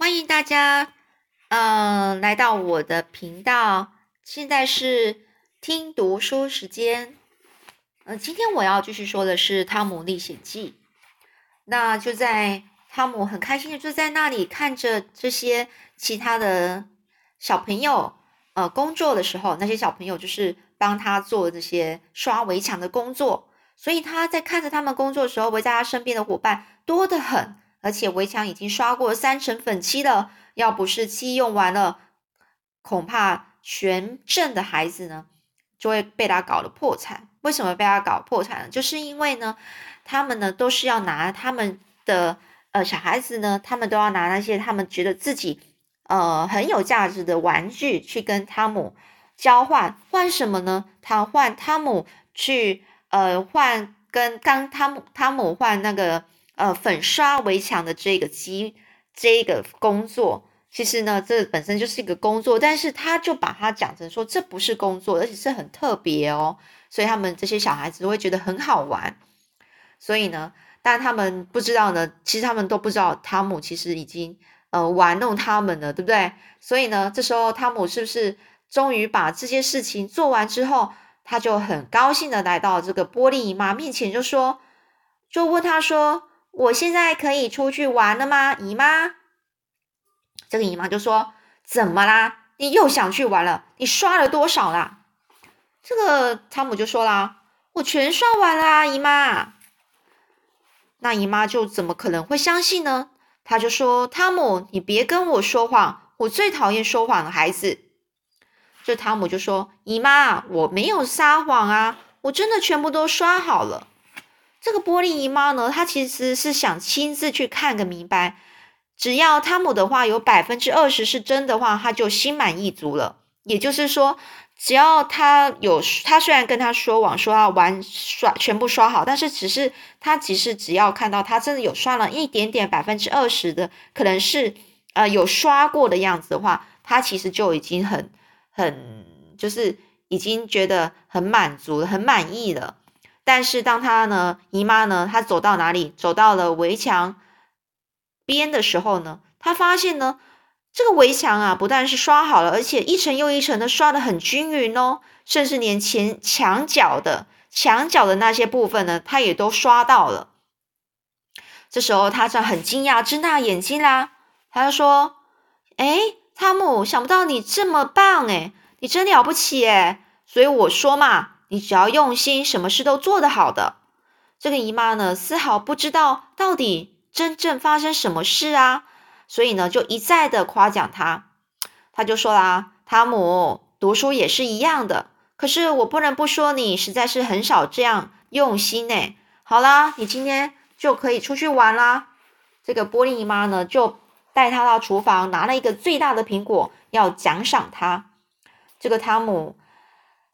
欢迎大家，呃，来到我的频道。现在是听读书时间。呃，今天我要继续说的是《汤姆历险记》。那就在汤姆很开心的就在那里看着这些其他的小朋友呃工作的时候，那些小朋友就是帮他做这些刷围墙的工作。所以他在看着他们工作的时候，围在他身边的伙伴多得很。而且围墙已经刷过三层粉漆了，要不是漆用完了，恐怕全镇的孩子呢就会被他搞得破产。为什么被他搞破产呢？就是因为呢，他们呢都是要拿他们的呃小孩子呢，他们都要拿那些他们觉得自己呃很有价值的玩具去跟汤姆交换，换什么呢？他换汤姆去呃换跟刚汤姆汤姆换那个。呃，粉刷围墙的这个机，这个工作，其实呢，这本身就是一个工作，但是他就把它讲成说这不是工作，而且是很特别哦，所以他们这些小孩子都会觉得很好玩。所以呢，但他们不知道呢，其实他们都不知道汤姆其实已经呃玩弄他们了，对不对？所以呢，这时候汤姆是不是终于把这些事情做完之后，他就很高兴的来到这个玻璃姨妈面前，就说，就问他说。我现在可以出去玩了吗，姨妈？这个姨妈就说：“怎么啦？你又想去玩了？你刷了多少啦？”这个汤姆就说啦：“我全刷完啦，姨妈。”那姨妈就怎么可能会相信呢？他就说：“汤姆，你别跟我说谎，我最讨厌说谎的孩子。”这汤姆就说：“姨妈，我没有撒谎啊，我真的全部都刷好了。”这个玻璃姨妈呢，她其实是想亲自去看个明白。只要汤姆的话有百分之二十是真的话，他就心满意足了。也就是说，只要他有他虽然跟他说谎，说要玩刷全部刷好，但是只是他其实只要看到他真的有刷了一点点百分之二十的，可能是呃有刷过的样子的话，他其实就已经很很就是已经觉得很满足、很满意了。但是当他呢，姨妈呢，他走到哪里，走到了围墙边的时候呢，他发现呢，这个围墙啊，不但是刷好了，而且一层又一层的刷的很均匀哦，甚至连前墙角的墙角的那些部分呢，他也都刷到了。这时候他就很惊讶，睁大眼睛啦，他就说：“哎，汤姆，想不到你这么棒哎，你真了不起哎，所以我说嘛。”你只要用心，什么事都做得好的。这个姨妈呢，丝毫不知道到底真正发生什么事啊，所以呢，就一再的夸奖他。他就说啦：“汤姆读书也是一样的，可是我不能不说，你实在是很少这样用心呢。”好啦，你今天就可以出去玩啦。这个玻璃姨妈呢，就带他到厨房，拿了一个最大的苹果，要奖赏他。这个汤姆。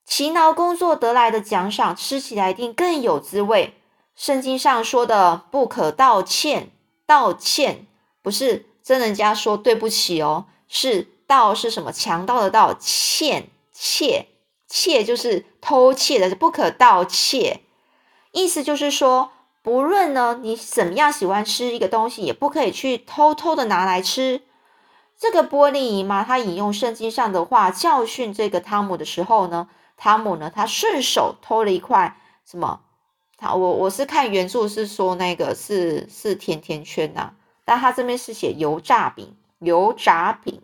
勤劳工作得来的奖赏，吃起来一定更有滋味。圣经上说的“不可道歉”，道歉不是真人家说对不起哦，是盗是什么？强盗的盗，歉窃窃就是偷窃的，不可盗窃。意思就是说，不论呢你怎么样喜欢吃一个东西，也不可以去偷偷的拿来吃。这个玻璃姨妈她引用圣经上的话教训这个汤姆的时候呢？汤姆呢？他顺手偷了一块什么？他我我是看原著是说那个是是甜甜圈呐，但他这边是写油炸饼，油炸饼。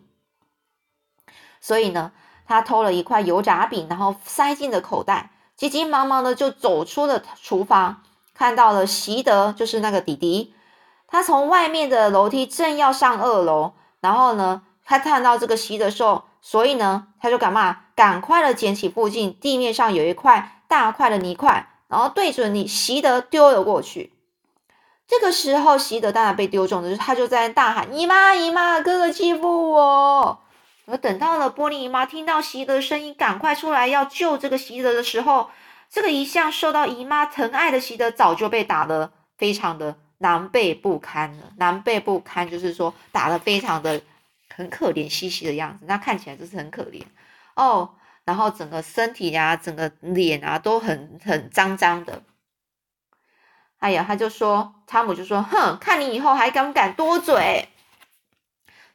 所以呢，他偷了一块油炸饼，然后塞进了口袋，急急忙忙的就走出了厨房，看到了席德，就是那个弟弟，他从外面的楼梯正要上二楼，然后呢，他看到这个席德时候。所以呢，他就干嘛？赶快的捡起附近地面上有一块大块的泥块，然后对准你习德丢了过去。这个时候，习德当然被丢中了，他就在大喊：“姨妈，姨妈，哥哥欺负我！”而等到了玻璃姨妈听到习德声音，赶快出来要救这个习德的时候，这个一向受到姨妈疼爱的习德早就被打得非常的狼狈不堪了。狼狈不堪就是说打得非常的。很可怜兮兮的样子，那看起来就是很可怜哦。然后整个身体呀，整个脸啊，都很很脏脏的。哎呀，他就说，汤姆就说：“哼，看你以后还敢不敢多嘴。”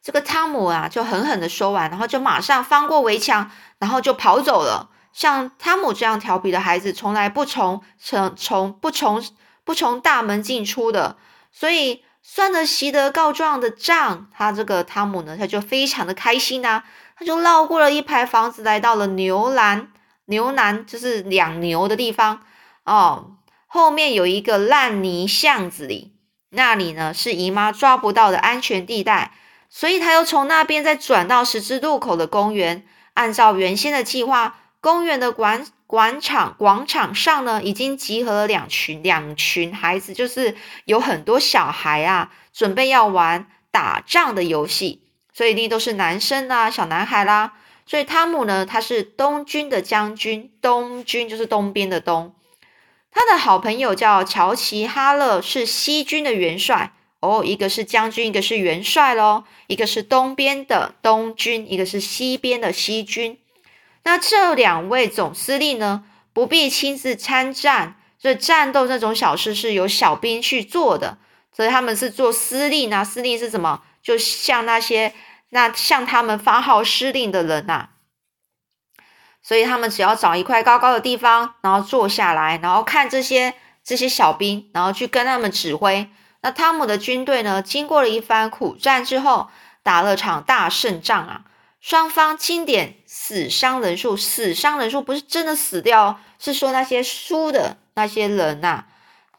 这个汤姆啊就狠狠的说完，然后就马上翻过围墙，然后就跑走了。像汤姆这样调皮的孩子，从来不从从从不从不从大门进出的，所以算了习德告状的账，他这个汤姆呢，他就非常的开心呐，他就绕过了一排房子，来到了牛栏，牛栏就是养牛的地方哦，后面有一个烂泥巷子里，那里呢是姨妈抓不到的安全地带，所以他又从那边再转到十字路口的公园，按照原先的计划。公园的管广场广场上呢，已经集合了两群两群孩子，就是有很多小孩啊，准备要玩打仗的游戏，所以一定都是男生啊，小男孩啦。所以汤姆呢，他是东军的将军，东军就是东边的东。他的好朋友叫乔奇哈勒，是西军的元帅哦，一个是将军，一个是元帅喽，一个是东边的东军，一个是西边的西军。那这两位总司令呢，不必亲自参战，所以战斗这种小事是由小兵去做的，所以他们是做司令啊。司令是什么？就像那些那向他们发号施令的人呐。所以他们只要找一块高高的地方，然后坐下来，然后看这些这些小兵，然后去跟他们指挥。那汤姆的军队呢，经过了一番苦战之后，打了场大胜仗啊。双方清点死伤人数，死伤人数不是真的死掉，是说那些输的那些人呐，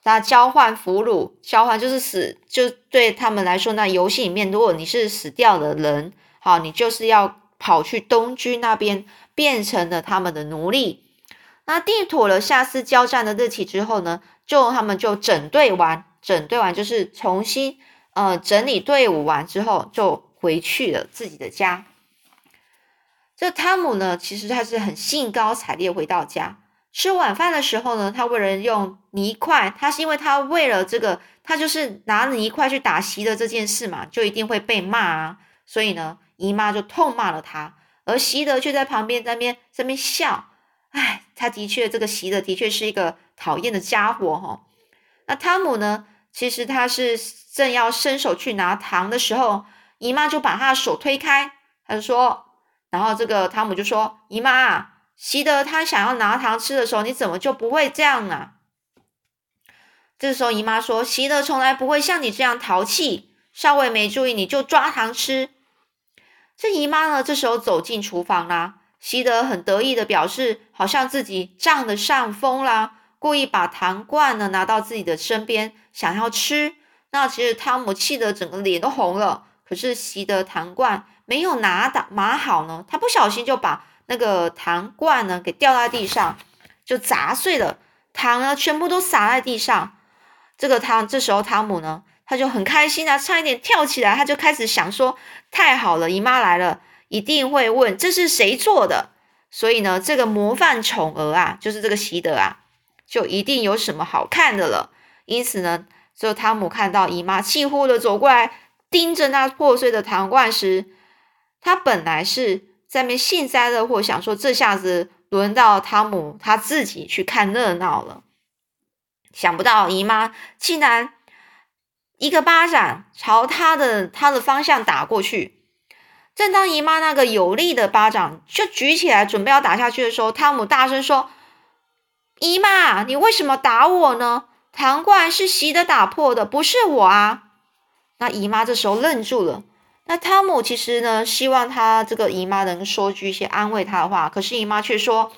那交换俘虏，交换就是死，就对他们来说，那游戏里面，如果你是死掉的人，好，你就是要跑去东军那边，变成了他们的奴隶。那定妥了下次交战的日期之后呢，就他们就整队完，整队完就是重新呃整理队伍完之后，就回去了自己的家。这汤姆呢，其实他是很兴高采烈回到家吃晚饭的时候呢，他为了用泥块，他是因为他为了这个，他就是拿泥块去打席的这件事嘛，就一定会被骂啊。所以呢，姨妈就痛骂了他，而席德却在旁边在边在边笑。哎，他的确这个席德的确是一个讨厌的家伙哈。那汤姆呢，其实他是正要伸手去拿糖的时候，姨妈就把他的手推开，他就说。然后这个汤姆就说：“姨妈，习德他想要拿糖吃的时候，你怎么就不会这样呢？”这时候姨妈说：“习德从来不会像你这样淘气，稍微没注意你就抓糖吃。”这姨妈呢，这时候走进厨房啦。习德很得意的表示，好像自己占了上风啦，故意把糖罐呢拿到自己的身边，想要吃。那其实汤姆气得整个脸都红了，可是习德糖罐。没有拿的码好呢，他不小心就把那个糖罐呢给掉在地上，就砸碎了，糖呢全部都洒在地上。这个汤这时候汤姆呢，他就很开心啊，差一点跳起来，他就开始想说：太好了，姨妈来了，一定会问这是谁做的。所以呢，这个模范宠儿啊，就是这个习德啊，就一定有什么好看的了。因此呢，就汤姆看到姨妈气呼的走过来，盯着那破碎的糖罐时，他本来是在面幸灾乐祸，想说这下子轮到汤姆他自己去看热闹了。想不到姨妈竟然一个巴掌朝他的他的方向打过去。正当姨妈那个有力的巴掌就举起来准备要打下去的时候，汤姆大声说：“姨妈，你为什么打我呢？糖罐是习的打破的，不是我啊！”那姨妈这时候愣住了。那汤姆其实呢，希望他这个姨妈能说句一些安慰他的话，可是姨妈却说：“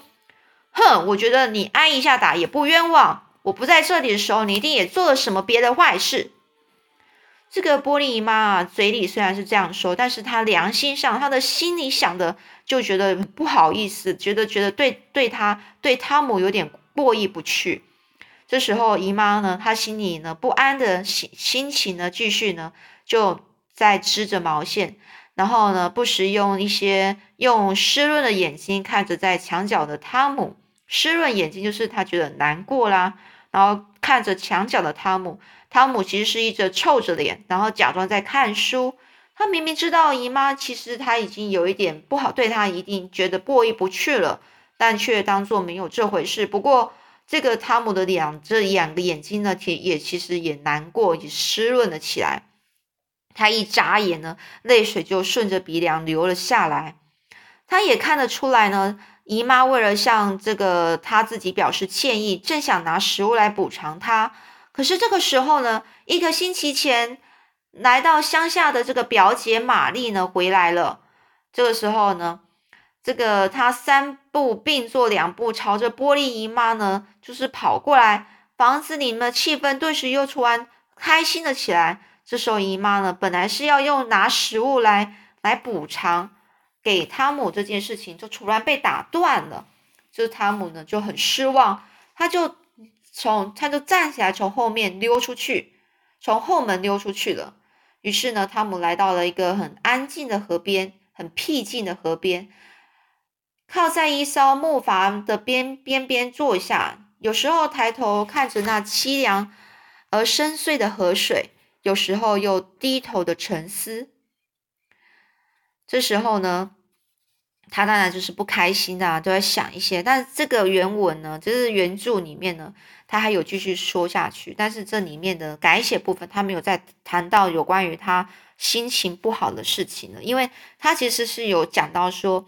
哼，我觉得你挨一下打也不冤枉。我不在这里的时候，你一定也做了什么别的坏事。”这个玻璃姨妈啊，嘴里虽然是这样说，但是她良心上，她的心里想的就觉得不好意思，觉得觉得对对他对汤姆有点过意不去。这时候姨妈呢，她心里呢不安的心心情呢，继续呢就。在织着毛线，然后呢，不时用一些用湿润的眼睛看着在墙角的汤姆。湿润眼睛就是他觉得难过啦，然后看着墙角的汤姆。汤姆其实是一直臭着脸，然后假装在看书。他明明知道姨妈其实他已经有一点不好，对他一定觉得过意不去了，但却当做没有这回事。不过这个汤姆的两这两个眼睛呢，其也其实也难过，也湿润了起来。他一眨眼呢，泪水就顺着鼻梁流了下来。他也看得出来呢，姨妈为了向这个他自己表示歉意，正想拿食物来补偿他。可是这个时候呢，一个星期前来到乡下的这个表姐玛丽呢回来了。这个时候呢，这个他三步并作两步，朝着玻璃姨妈呢就是跑过来。房子里面的气氛顿时又突然开心了起来。这时候姨妈呢，本来是要用拿食物来来补偿。给汤姆这件事情就突然被打断了，就是汤姆呢就很失望，他就从他就站起来从后面溜出去，从后门溜出去了。于是呢，汤姆来到了一个很安静的河边，很僻静的河边，靠在一艘木筏的边边边坐下，有时候抬头看着那凄凉而深邃的河水，有时候又低头的沉思。这时候呢，他当然就是不开心的，都在想一些。但是这个原文呢，就是原著里面呢，他还有继续说下去。但是这里面的改写部分，他没有再谈到有关于他心情不好的事情了，因为他其实是有讲到说，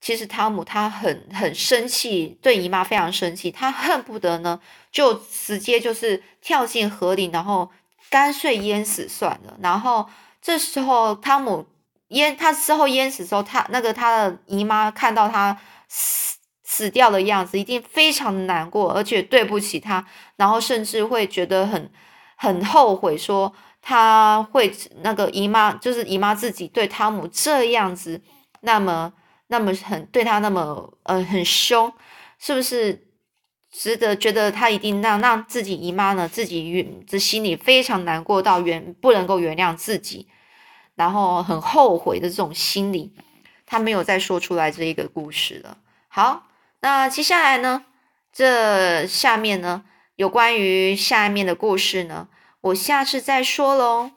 其实汤姆他很很生气，对姨妈非常生气，他恨不得呢就直接就是跳进河里，然后干脆淹死算了。然后这时候汤姆。淹他之后淹死之后，他那个他的姨妈看到他死死掉的样子，一定非常难过，而且对不起他，然后甚至会觉得很很后悔，说他会那个姨妈就是姨妈自己对汤姆这样子，那么那么很对他那么呃很凶，是不是值得觉得他一定让让自己姨妈呢自己原这心里非常难过到原不能够原谅自己。然后很后悔的这种心理，他没有再说出来这一个故事了。好，那接下来呢？这下面呢，有关于下面的故事呢，我下次再说喽。